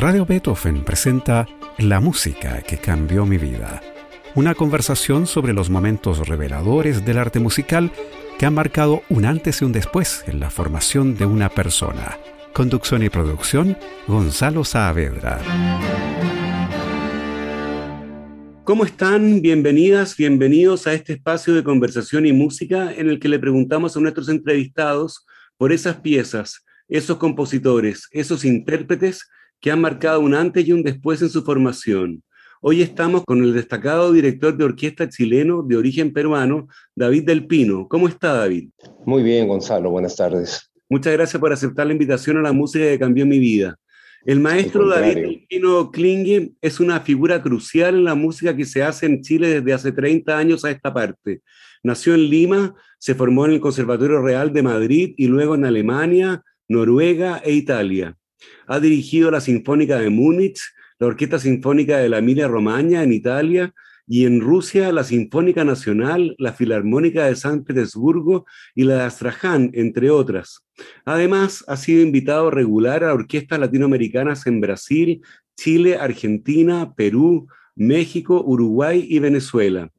Radio Beethoven presenta La música que cambió mi vida. Una conversación sobre los momentos reveladores del arte musical que han marcado un antes y un después en la formación de una persona. Conducción y producción, Gonzalo Saavedra. ¿Cómo están? Bienvenidas, bienvenidos a este espacio de conversación y música en el que le preguntamos a nuestros entrevistados por esas piezas, esos compositores, esos intérpretes que han marcado un antes y un después en su formación. Hoy estamos con el destacado director de orquesta chileno de origen peruano, David Del Pino. ¿Cómo está, David? Muy bien, Gonzalo. Buenas tardes. Muchas gracias por aceptar la invitación a la música que cambió mi vida. El maestro David Delpino Klinge es una figura crucial en la música que se hace en Chile desde hace 30 años a esta parte. Nació en Lima, se formó en el Conservatorio Real de Madrid y luego en Alemania, Noruega e Italia. Ha dirigido la Sinfónica de Múnich, la Orquesta Sinfónica de la Emilia Romagna en Italia y en Rusia la Sinfónica Nacional, la Filarmónica de San Petersburgo y la de Astraján, entre otras. Además, ha sido invitado regular a orquestas latinoamericanas en Brasil, Chile, Argentina, Perú, México, Uruguay y Venezuela.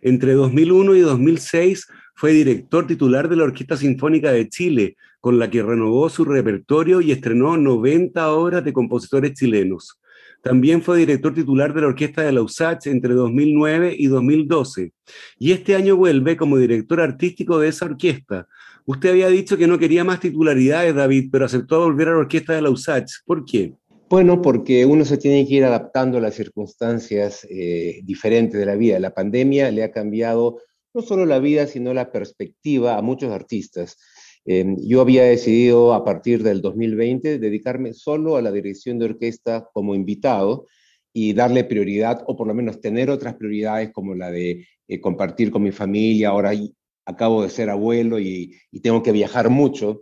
Entre 2001 y 2006 fue director titular de la Orquesta Sinfónica de Chile, con la que renovó su repertorio y estrenó 90 obras de compositores chilenos. También fue director titular de la Orquesta de Lausach entre 2009 y 2012. Y este año vuelve como director artístico de esa orquesta. Usted había dicho que no quería más titularidades, David, pero aceptó volver a la Orquesta de Lausach. ¿Por qué? Bueno, porque uno se tiene que ir adaptando a las circunstancias eh, diferentes de la vida. La pandemia le ha cambiado no solo la vida, sino la perspectiva a muchos artistas. Em, yo había decidido a partir del 2020 dedicarme solo a la dirección de orquesta como invitado y darle prioridad, o por lo menos tener otras prioridades como la de eh, compartir con mi familia. Ahora acabo de ser abuelo y, tengo que viajar mucho.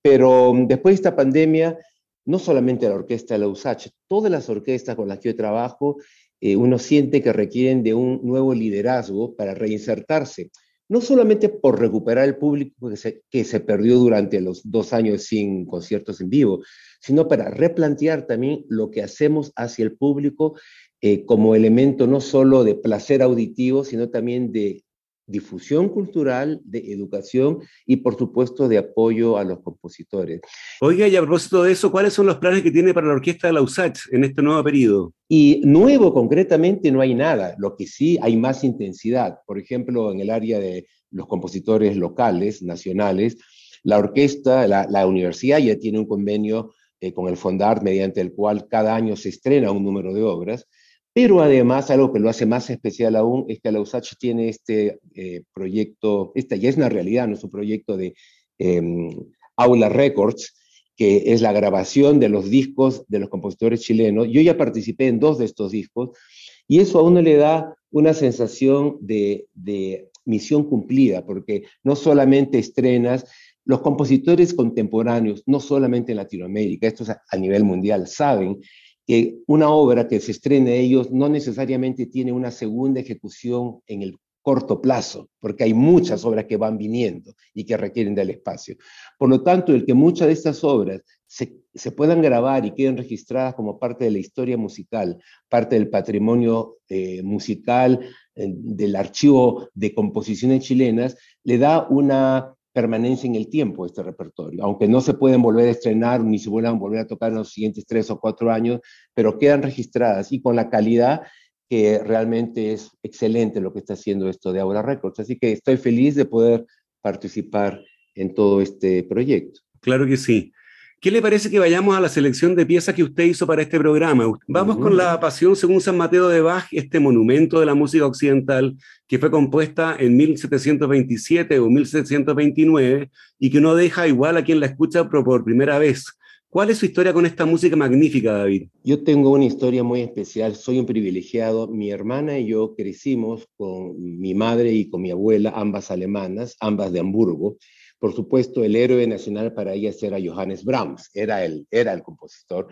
Pero mm, después de esta pandemia, no solamente la orquesta de la USACH, todas las orquestas con las que yo trabajo, eh, uno siente que requieren de un nuevo liderazgo para reinsertarse no solamente por recuperar el público que se, perdió durante los dos años sin conciertos en vivo, sino para replantear también lo que hacemos hacia el público eh, como elemento no solo de placer auditivo, sino también de difusión cultural, de educación y por supuesto de apoyo a los compositores. Oiga, y a propósito de eso, ¿cuáles son los planes que tiene para la orquesta de la USACH en este nuevo periodo? Y nuevo concretamente no hay nada, lo que sí hay más intensidad. Por ejemplo, en el área de los compositores locales, nacionales, la orquesta, la, universidad ya tiene un convenio eh, con el Fondar mediante el cual cada año se estrena un número de obras pero además, algo que lo hace más especial aún es que la USACH tiene este eh, proyecto, esta ya es una realidad, nuestro proyecto de em, Aula Records, que es la grabación de los discos de los compositores chilenos. Yo ya participé en dos de estos discos y eso a uno le da una sensación de, de misión cumplida, porque no solamente estrenas, los compositores contemporáneos, no solamente en Latinoamérica, estos a nivel mundial, saben una obra que se estrene ellos no necesariamente tiene una segunda ejecución en el corto plazo, porque hay muchas obras que van viniendo y que requieren del espacio. Por lo tanto, el que muchas de estas obras se, puedan grabar y queden registradas como parte de la historia musical, parte del patrimonio eh, musical, eh, del archivo de composiciones chilenas, le da una permanencia en el tiempo este repertorio, aunque no se pueden volver a estrenar ni se vuelvan a volver a tocar en los siguientes tres o cuatro años, pero quedan registradas y con la calidad que realmente es excelente lo que está haciendo esto de Aura Records. Así que estoy feliz de poder participar en todo este proyecto. Claro que sí. ¿Qué le parece que vayamos a la selección de piezas que usted hizo para este programa? Vamos con la Pasión según San Mateo de Bach, este monumento de la música occidental que fue compuesta en 1727 o 1729 y que no deja igual a quien la escucha por primera vez. ¿Cuál es su historia con esta música magnífica, David? Yo tengo una historia muy especial, soy un privilegiado. Mi hermana y yo crecimos con mi madre y con mi abuela, ambas alemanas, ambas de Hamburgo. Por supuesto, el héroe nacional para ellas era Johannes Brahms, era el, era el compositor.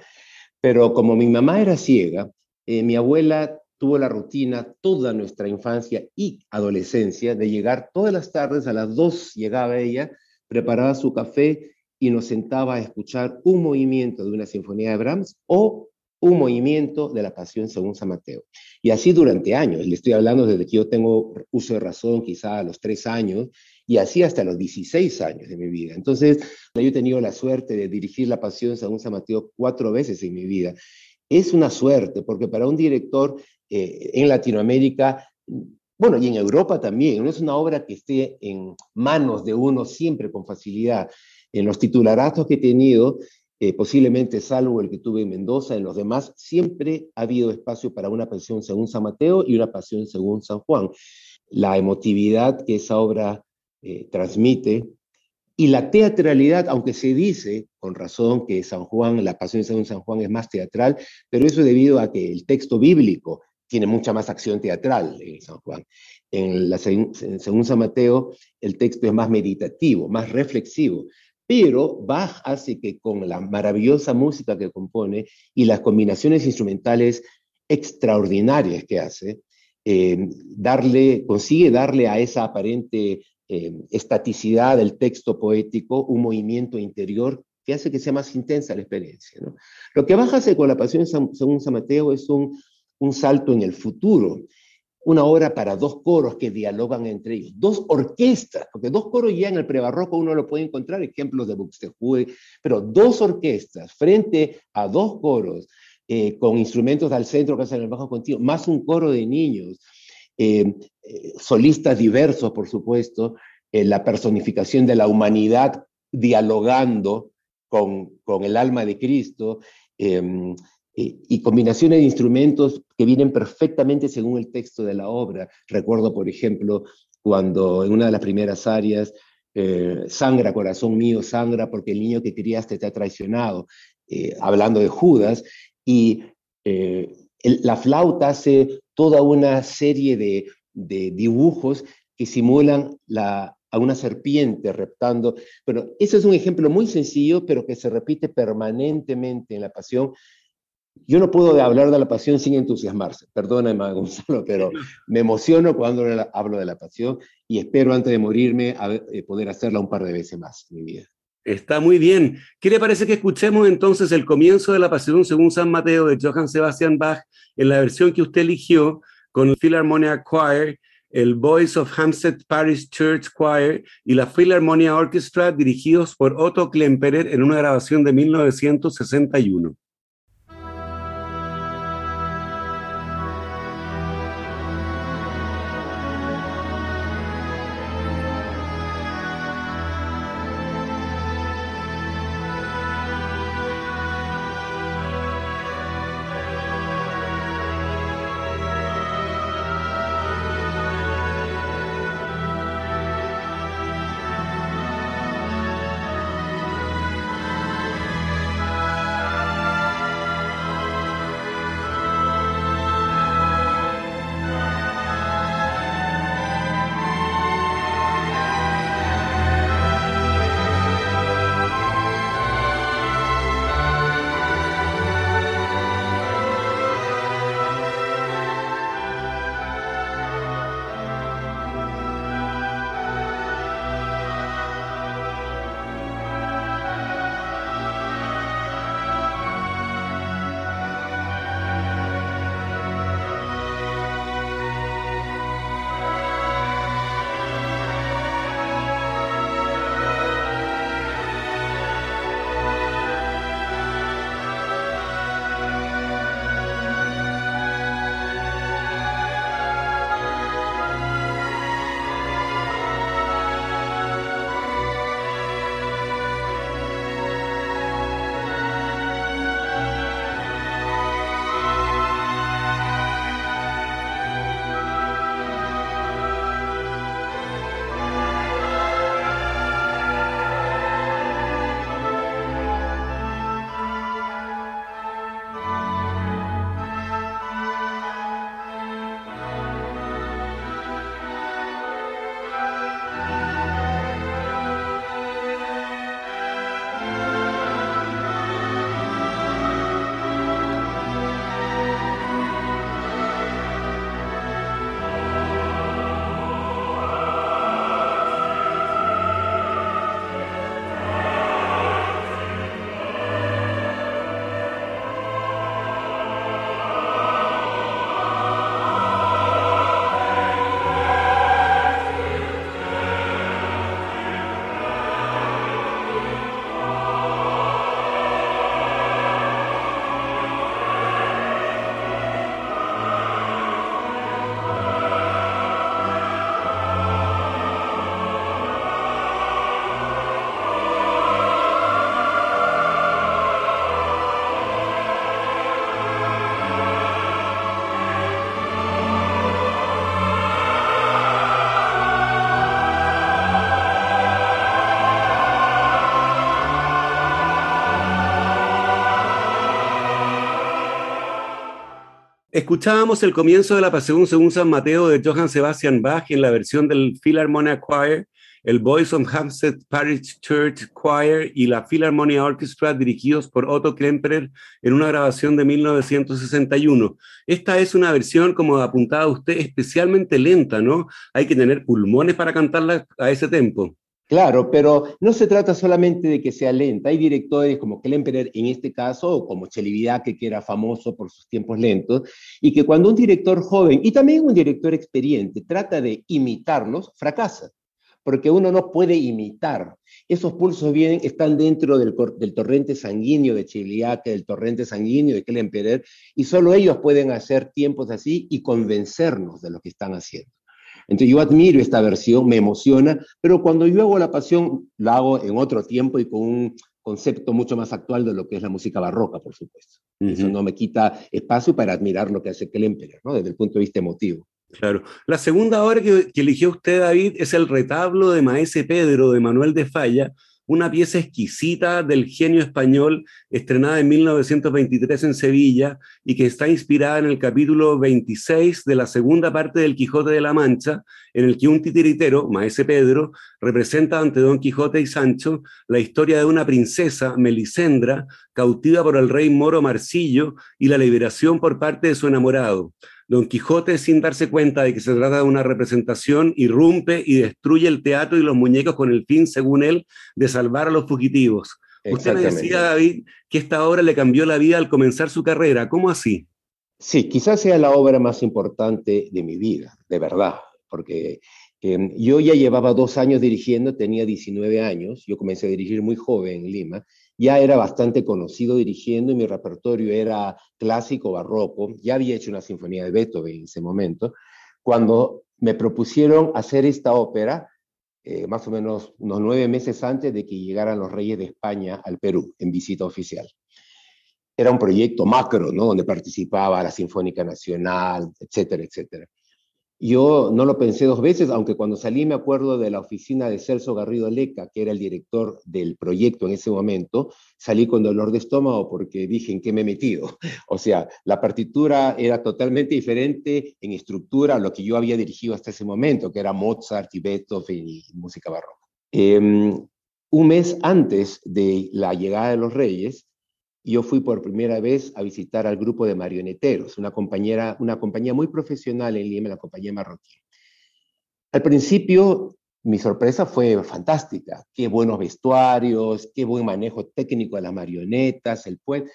Pero como mi mamá era ciega, eh, mi abuela tuvo la rutina toda nuestra infancia y adolescencia de llegar todas las tardes, a las dos llegaba ella, preparaba su café y nos sentaba a escuchar un movimiento de una sinfonía de Brahms o un movimiento de la pasión según San Mateo. Y así durante años, le estoy hablando desde que yo tengo uso de razón, quizá a los tres años, y así hasta los 16 años de mi vida. Entonces, yo he tenido la suerte de dirigir la pasión según San Mateo cuatro veces en mi vida. Es una suerte, porque para un director eh, en Latinoamérica, bueno, y en Europa también, no es una obra que esté en manos de uno siempre con facilidad. En los titularatos que he tenido, eh, posiblemente salvo el que tuve en Mendoza, en los demás, siempre ha habido espacio para una pasión según San Mateo y una pasión según San Juan. La emotividad que esa obra eh, transmite y la teatralidad, aunque se dice con razón que San Juan, la pasión según San Juan es más teatral, pero eso es debido a que el texto bíblico tiene mucha más acción teatral en San Juan. En según San Mateo, el texto es más meditativo, más reflexivo pero Bach hace que con la maravillosa música que compone y las combinaciones instrumentales extraordinarias que hace, eh, darle, consigue darle a esa aparente eh, estaticidad del texto poético un movimiento interior que hace que sea más intensa la experiencia. Lo que hace con la Pasión según San Mateo es un, un salto en el futuro una obra para dos coros que dialogan entre ellos, dos orquestas, porque dos coros ya en el prebarroco uno lo puede encontrar, ejemplos de Buxtehude, pero dos orquestas frente a dos coros eh, con instrumentos al centro que hacen el bajo continuo, más un coro de niños, eh, eh, solistas diversos, por supuesto, la personificación de la humanidad dialogando con, con el alma de Cristo, em, y combinaciones de instrumentos que vienen perfectamente según el texto de la obra. Recuerdo, por ejemplo, cuando en una de las primeras áreas, eh, sangra, corazón mío, sangra porque el niño que criaste te ha traicionado, eh, hablando de Judas, y eh, la flauta hace toda una serie de, de dibujos que simulan la, a una serpiente reptando. Pero ese es un ejemplo muy sencillo, pero que se repite permanentemente en la pasión yo no puedo hablar de la pasión sin entusiasmarse. Perdóname, Gonzalo, pero me emociono cuando hablo de la pasión y espero antes de morirme eh, poder hacerla un par de veces más en mi vida. Está muy bien. ¿Qué le parece que escuchemos entonces el comienzo de la pasión según San Mateo de Johann Sebastian Bach en la versión que usted eligió con el Philharmonia Choir, el Voice of Hampstead Parish Church Choir y la Philharmonia Orchestra dirigidos por Otto Klemperer en una grabación de 1961? Escuchábamos el comienzo de la Pasión según San Mateo de Johann Sebastian Bach en la versión del Philharmonia Choir, el Boys of Hampstead Parish Church Choir y la Philharmonia Orchestra dirigidos por Otto Klemperer en una grabación de 1961. Esta es una versión, como apuntaba usted, especialmente lenta, ¿no? Hay que tener pulmones para cantarla a ese tempo. Claro, pero no se trata solamente de que sea lenta. Hay directores como Klemperer en este caso, o como Chelividache, que era famoso por sus tiempos lentos, y que cuando un director joven y también un director experiente trata de imitarlos, fracasa, porque uno no puede imitar. Esos pulsos vienen, están dentro del, torrente sanguíneo de Chelividache, del torrente sanguíneo de Klemperer, y solo ellos pueden hacer tiempos así y convencernos de lo que están haciendo. Entonces yo admiro esta versión, me emociona, pero cuando yo hago la pasión, la hago en otro tiempo y con un concepto mucho más actual de lo que es la música barroca, por supuesto. Eso no me quita espacio para admirar lo que hace Klemperer, ¿no? desde el punto de vista emotivo. Claro. La segunda obra que, que eligió usted, David, es el retablo de Maese Pedro de Manuel de Falla, una pieza exquisita del genio español estrenada en 1923 en Sevilla y que está inspirada en el capítulo 26 de la segunda parte del Quijote de la Mancha, en el que un titiritero, Maese Pedro, representa ante Don Quijote y Sancho la historia de una princesa, Melisendra, cautiva por el rey moro Marsillo y la liberación por parte de su enamorado. Don Quijote, sin darse cuenta de que se trata de una representación, irrumpe y destruye el teatro y los muñecos con el fin, según él, de salvar a los fugitivos. Usted me decía, David, que esta obra le cambió la vida al comenzar su carrera. ¿Cómo así? Sí, quizás sea la obra más importante de mi vida, de verdad, porque em, yo ya llevaba dos años dirigiendo, tenía 19 años, yo comencé a dirigir muy joven en Lima, ya era bastante conocido dirigiendo y mi repertorio era clásico, barroco, ya había hecho una sinfonía de Beethoven en ese momento, cuando me propusieron hacer esta ópera, eh, más o menos unos nueve meses antes de que llegaran los reyes de España al Perú en visita oficial. Era un proyecto macro, ¿no? Donde participaba la Sinfónica Nacional, etcétera, etcétera. Yo no lo pensé dos veces, aunque cuando salí me acuerdo de la oficina de Celso Garrido Leca, que era el director del proyecto en ese momento, salí con dolor de estómago porque dije en qué me he metido. O sea, la partitura era totalmente diferente en estructura a lo que yo había dirigido hasta ese momento, que era Mozart y Beethoven y música barroca. Em, un mes antes de la llegada de los Reyes, yo fui por primera vez a visitar al grupo de marioneteros, una, compañera, compañía muy profesional en Lima, la compañía marroquí. Al principio, mi sorpresa fue fantástica. Qué buenos vestuarios, qué buen manejo técnico de las marionetas, el puente.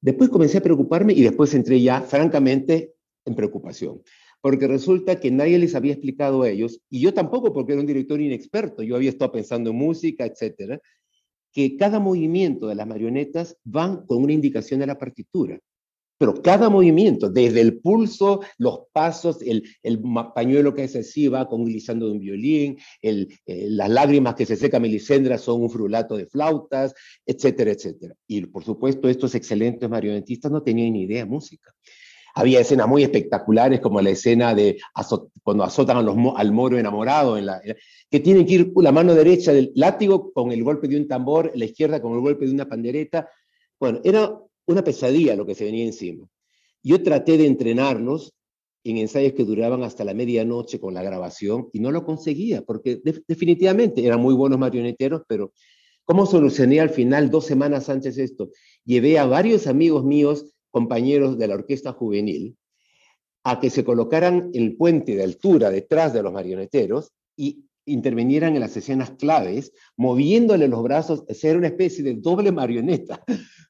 Después comencé a preocuparme y después entré ya, francamente, en preocupación. Porque resulta que nadie les había explicado a ellos, y yo tampoco, porque era un director inexperto. Yo había estado pensando en música, etcétera que cada movimiento de las marionetas van con una indicación de la partitura. Pero cada movimiento, desde el pulso, los pasos, el, pañuelo que es así va con glissando de un violín, eh, las lágrimas que se seca Melisendra son un frulato de flautas, etcétera, etcétera. Y por supuesto, estos excelentes marionetistas no tenían ni idea de música. Había escenas muy espectaculares como la escena de cuando azotan al moro enamorado, en la, que tienen que ir la mano derecha del látigo con el golpe de un tambor, la izquierda con el golpe de una pandereta. Bueno, era una pesadilla lo que se venía encima. Yo traté de entrenarnos en ensayos que duraban hasta la medianoche con la grabación y no lo conseguía, porque definitivamente eran muy buenos marioneteros, pero ¿cómo solucioné al final, dos semanas antes esto? Llevé a varios amigos míos compañeros de la orquesta juvenil a que se colocaran el puente de altura detrás de los marioneteros y intervinieran en las escenas claves, moviéndole los brazos, ser una especie de doble marioneta.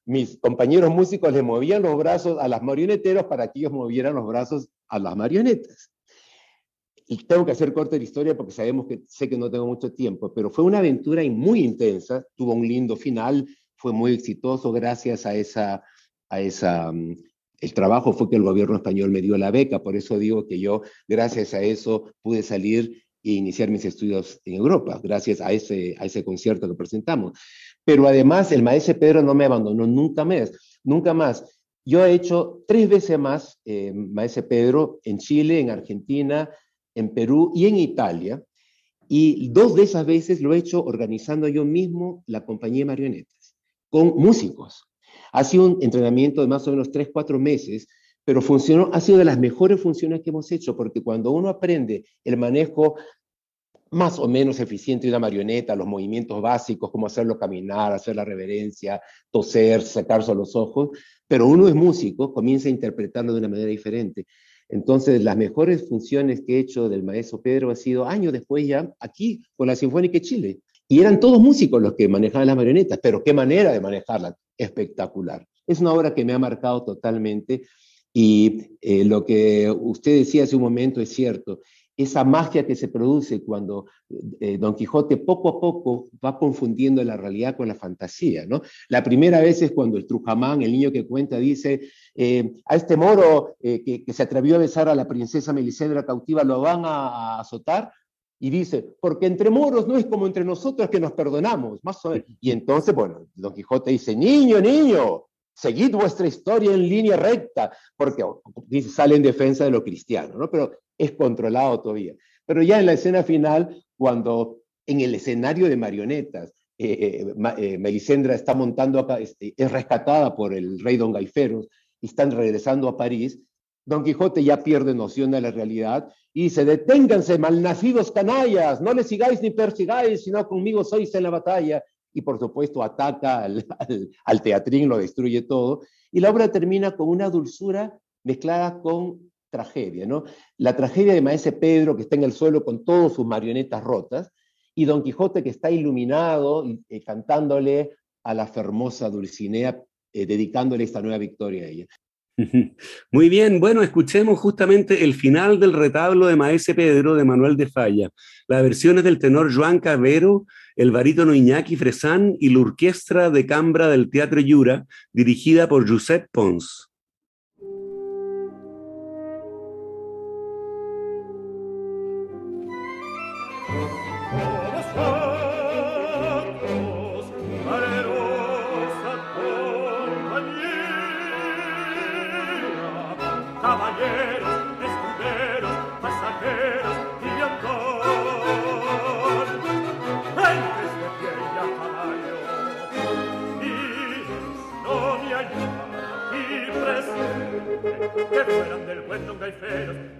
Mis compañeros músicos le movían los brazos a las marioneteros para que ellos movieran los brazos a las marionetas. Y tengo que hacer corta la historia porque sabemos que sé que no tengo mucho tiempo, pero fue una aventura muy intensa, tuvo un lindo final, fue muy exitoso gracias a esa Mm, el trabajo fue que el gobierno español me dio la beca, por eso digo que yo, gracias a eso, pude salir e iniciar mis estudios en Europa, gracias a ese, a ese concierto que presentamos. Pero además, el maestro Pedro no me abandonó nunca más, nunca más. Yo he hecho tres veces más eh, maestro Pedro en Chile, en Argentina, en Perú y en Italia. Y dos de esas veces lo he hecho organizando yo mismo la compañía Marionetas, con músicos. Ha sido un entrenamiento de más o menos 3, 4 meses, pero funcionó, ha sido de las mejores funciones que hemos hecho, porque cuando uno aprende el manejo más o menos eficiente de una marioneta, los movimientos básicos, como hacerlo caminar, hacer la reverencia, toser, sacarse los ojos, pero uno es músico, comienza a interpretarlo de una manera diferente. Entonces, las mejores funciones que he hecho del maestro Pedro ha sido años después ya aquí con la Sinfónica de Chile. Y eran todos músicos los que manejaban las marionetas, pero qué manera de manejarlas, espectacular. Es una obra que me ha marcado totalmente y eh, lo que usted decía hace un momento es cierto, esa magia que se produce cuando eh, Don Quijote poco a poco va confundiendo la realidad con la fantasía. ¿no? La primera vez es cuando el Trujamán, el niño que cuenta, dice, eh, a este moro que, se atrevió a besar a la princesa Melisendra cautiva, lo van a, azotar. Y dice, porque entre moros no es como entre nosotros que nos perdonamos. Más Y entonces, bueno, Don Quijote dice, niño, niño, seguid vuestra historia en línea recta, porque dice, sale en defensa de lo cristiano, ¿no? Pero es controlado todavía. Pero ya en la escena final, cuando en el escenario de marionetas, eh, eh, eh, Melisendra está montando acá, este, es, rescatada por el rey Don Gaiferos y están regresando a París, Don Quijote ya pierde noción de la realidad y dice, deténganse, malnacidos canallas, no le sigáis ni persigáis, sino conmigo sois en la batalla. Y por supuesto ataca al, al teatrín, lo destruye todo. Y la obra termina con una dulzura mezclada con tragedia, ¿no? La tragedia de Maese Pedro, que está en el suelo con todas sus marionetas rotas, y Don Quijote, que está iluminado eh, cantándole a la fermosa Dulcinea, eh, dedicándole esta nueva victoria a ella. Muy bien, bueno, escuchemos justamente el final del retablo de Maese Pedro de Manuel de Falla. Las versiones del tenor Joan Cabero, el barítono Iñaki Fresán y la orquesta de cambra del Teatro Yura, dirigida por Josep Pons.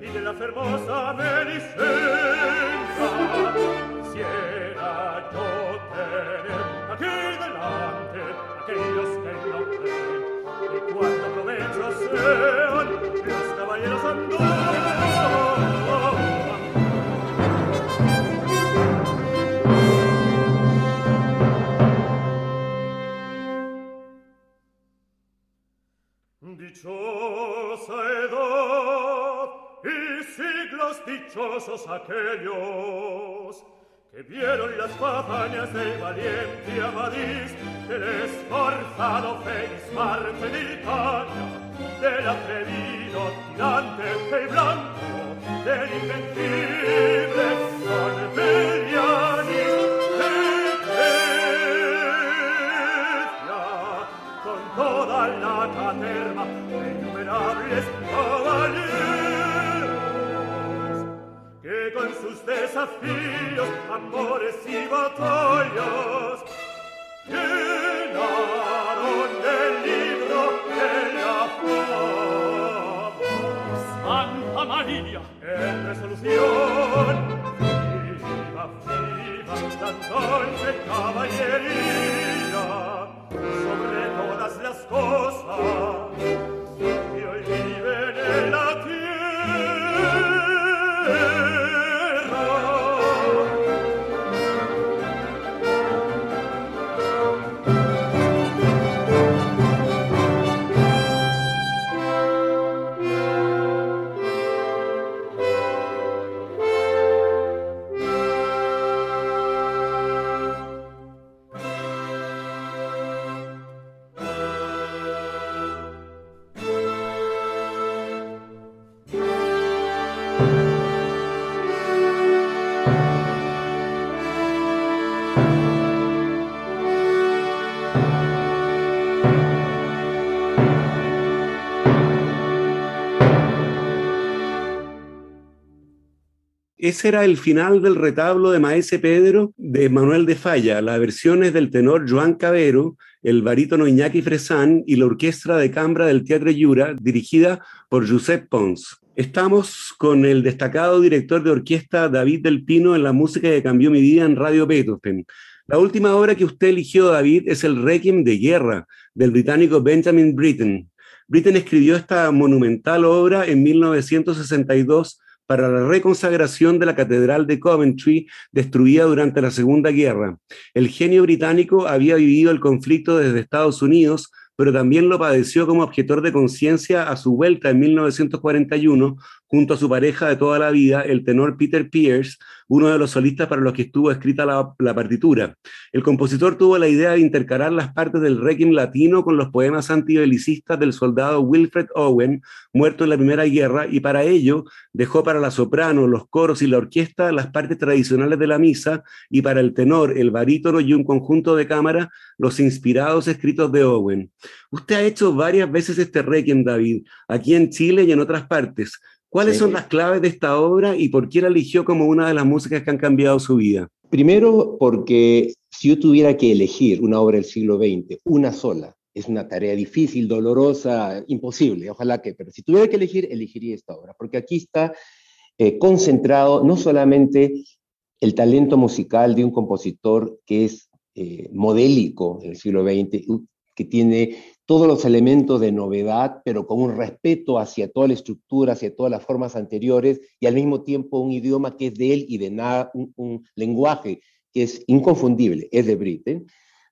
Y de la hermosa Melisendra. Quisiera yo tener aquí delante aquellos que no creen y cuánto provecho sean los caballeros andados. Dichosa siglos dichosos aquellos que vieron las batallas del valiente Amadís, del esforzado Feismar de Italia, del atrevido tirante del blanco, del invencible. desafíos, amores y batallas. Llenaron el libro de la fama. Santa María, en resolución, viva, viva, la dulce caballería, sobre todas las cosas, que hoy vive en la tierra. Ese era el final del retablo de Maese Pedro de Manuel de Falla, las versiones del tenor Joan Cabero, el barítono Iñaki Fresán y la orquesta de cámara del Teatro Yura, dirigida por Josep Pons. Estamos con el destacado director de orquesta David del Pino en la música que cambió mi vida en Radio Beethoven. La última obra que usted eligió, David, es el Requiem de Guerra del británico Benjamin Britten. Britten escribió esta monumental obra en 1962 para la reconsagración de la Catedral de Coventry destruida durante la Segunda Guerra. El genio británico había vivido el conflicto desde Estados Unidos pero también lo padeció como objetor de conciencia a su vuelta en 1941 junto a su pareja de toda la vida, el tenor Peter Pierce, uno de los solistas para los que estuvo escrita la, partitura. El compositor tuvo la idea de intercalar las partes del requiem latino con los poemas antibelicistas del soldado Wilfred Owen, muerto en la Primera Guerra, y para ello dejó para la soprano, los coros y la orquesta las partes tradicionales de la misa, y para el tenor, el barítono y un conjunto de cámara, los inspirados escritos de Owen. Usted ha hecho varias veces este requiem, David, aquí en Chile y en otras partes. ¿Cuáles son las claves de esta obra y por qué la eligió como una de las músicas que han cambiado su vida? Primero, porque si yo tuviera que elegir una obra del siglo XX, una sola, es una tarea difícil, dolorosa, imposible, ojalá que, pero si tuviera que elegir, elegiría esta obra, porque aquí está eh, concentrado no solamente el talento musical de un compositor que es eh, modélico en el siglo XX, que tiene todos los elementos de novedad, pero con un respeto hacia toda la estructura, hacia todas las formas anteriores, y al mismo tiempo un idioma que es de él y de nada, un, lenguaje que es inconfundible, es de Britten,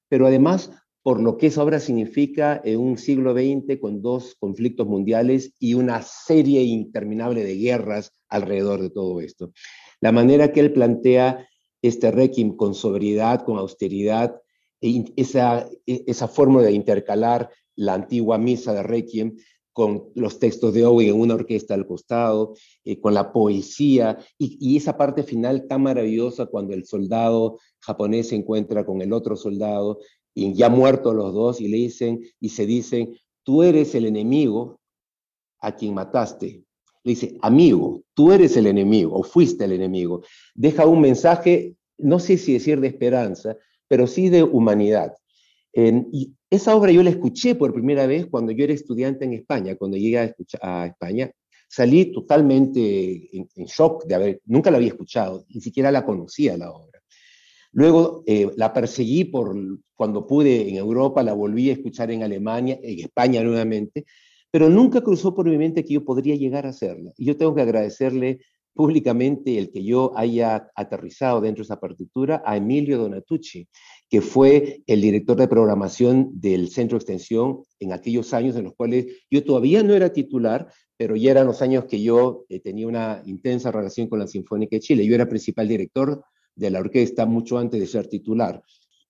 pero además por lo que esa obra significa en un siglo XX con dos conflictos mundiales y una serie interminable de guerras alrededor de todo esto. La manera que él plantea este requiem con sobriedad, con austeridad, esa, e, esa forma de intercalar la antigua misa de Requiem con los textos de Owen en una orquesta al costado, eh, con la poesía y, esa parte final tan maravillosa cuando el soldado japonés se encuentra con el otro soldado y ya muertos los dos y le dicen y se dicen, tú eres el enemigo a quien mataste. Le dice, amigo, tú eres el enemigo o fuiste el enemigo. Deja un mensaje, no sé si decir de esperanza, pero sí de humanidad. y esa obra yo la escuché por primera vez cuando yo era estudiante en España, cuando llegué a, a España. Salí totalmente en, shock de haber, nunca la había escuchado, ni siquiera la conocía la obra. Luego eh, la perseguí por cuando pude en Europa, la volví a escuchar en Alemania, en España nuevamente, pero nunca cruzó por mi mente que yo podría llegar a hacerla. Y yo tengo que agradecerle públicamente el que yo haya aterrizado dentro de esa partitura a Emilio Donatucci, que fue el director de programación del Centro de Extensión en aquellos años en los cuales yo todavía no era titular, pero ya eran los años que yo eh, tenía una intensa relación con la Sinfónica de Chile. Yo era principal director de la orquesta mucho antes de ser titular.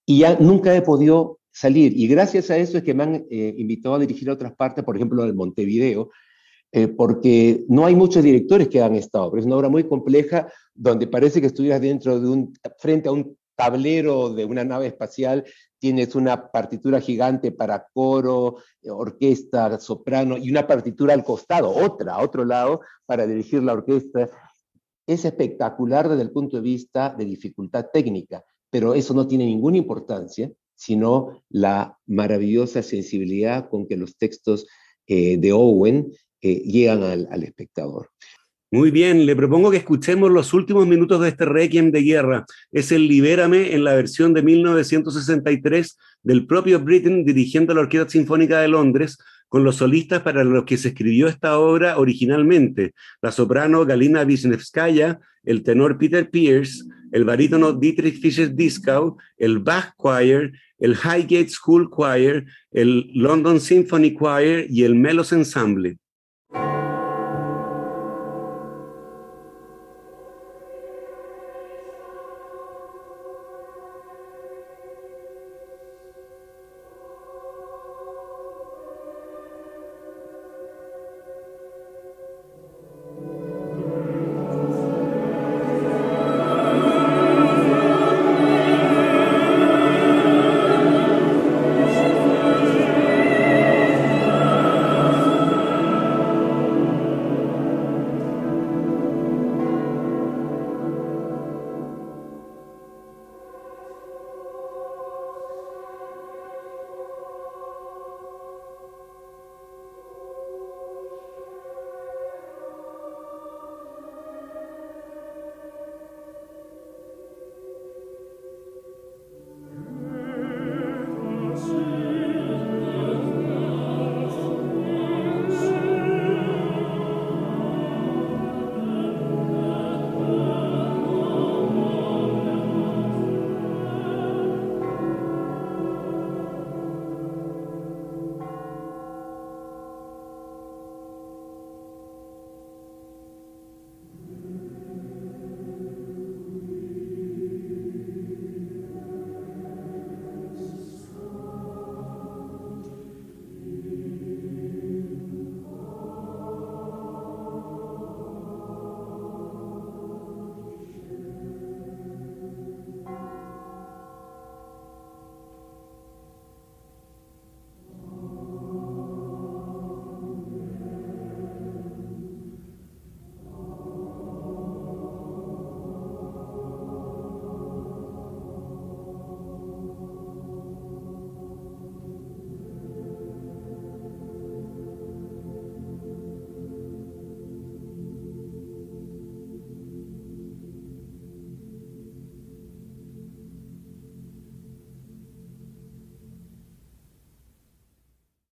Y ya nunca he podido salir. Y gracias a eso es que me han eh, invitado a dirigir a otras partes, por ejemplo, el Montevideo, eh, porque no hay muchos directores que hagan esta obra. Es una obra muy compleja donde parece que estuvieras dentro de un, frente a un tablero de una nave espacial, tienes una partitura gigante para coro, orquesta, soprano y una partitura al costado, otra, a otro lado, para dirigir la orquesta. Es espectacular desde el punto de vista de dificultad técnica, pero eso no tiene ninguna importancia, sino la maravillosa sensibilidad con que los textos eh, de Owen llegan al espectador. Muy bien, le propongo que escuchemos los últimos minutos de este Requiem de guerra. Es el Libérame en la versión de 1963 del propio Britten dirigiendo la Orquesta Sinfónica de Londres con los solistas para los que se escribió esta obra originalmente, la soprano Galina Wisniewskaja, el tenor Peter Pierce, el barítono Dietrich Fischer-Dieskau, el Bach Choir, el Highgate School Choir, el London Symphony Choir y el Melos Ensemble.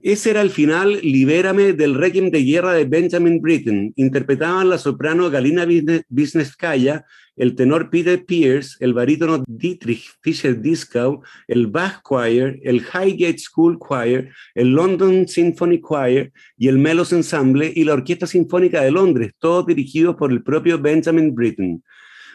Ese era el final Libérame del Requiem de Guerra de Benjamin Britten. Interpretaban la soprano Galina Wisniewskaja, el tenor Peter Pierce, el barítono Dietrich Fischer-Dieskau, el Bach Choir, el Highgate School Choir, el London Symphony Choir y el Melos Ensemble y la Orquesta Sinfónica de Londres, todos dirigidos por el propio Benjamin Britten.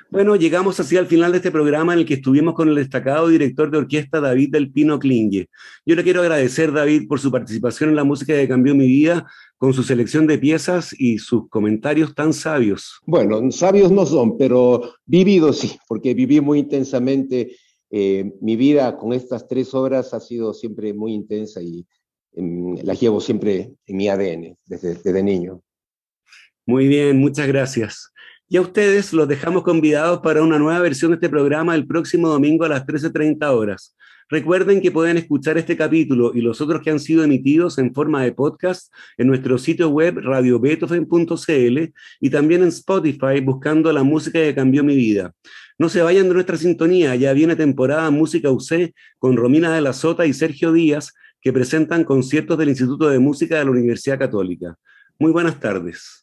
Bueno, llegamos así al final de este programa en el que estuvimos con el destacado director de orquesta David del Pino Klinge. Yo le quiero agradecer, David, por su participación en la música que cambió mi vida, con su selección de piezas y sus comentarios tan sabios. Bueno, sabios no son, pero vividos sí, porque viví muy intensamente. Eh, mi vida con estas tres obras ha sido siempre muy intensa y em, las llevo siempre en mi ADN desde, desde niño. Muy bien, muchas gracias. Y a ustedes los dejamos convidados para una nueva versión de este programa el próximo domingo a las 13.30 horas. Recuerden que pueden escuchar este capítulo y los otros que han sido emitidos en forma de podcast en nuestro sitio web radiobeethoven.cl y también en Spotify buscando la música que cambió mi vida. No se vayan de nuestra sintonía, ya viene temporada Música UC con Romina de la Sota y Sergio Díaz que presentan conciertos del Instituto de Música de la Universidad Católica. Muy buenas tardes.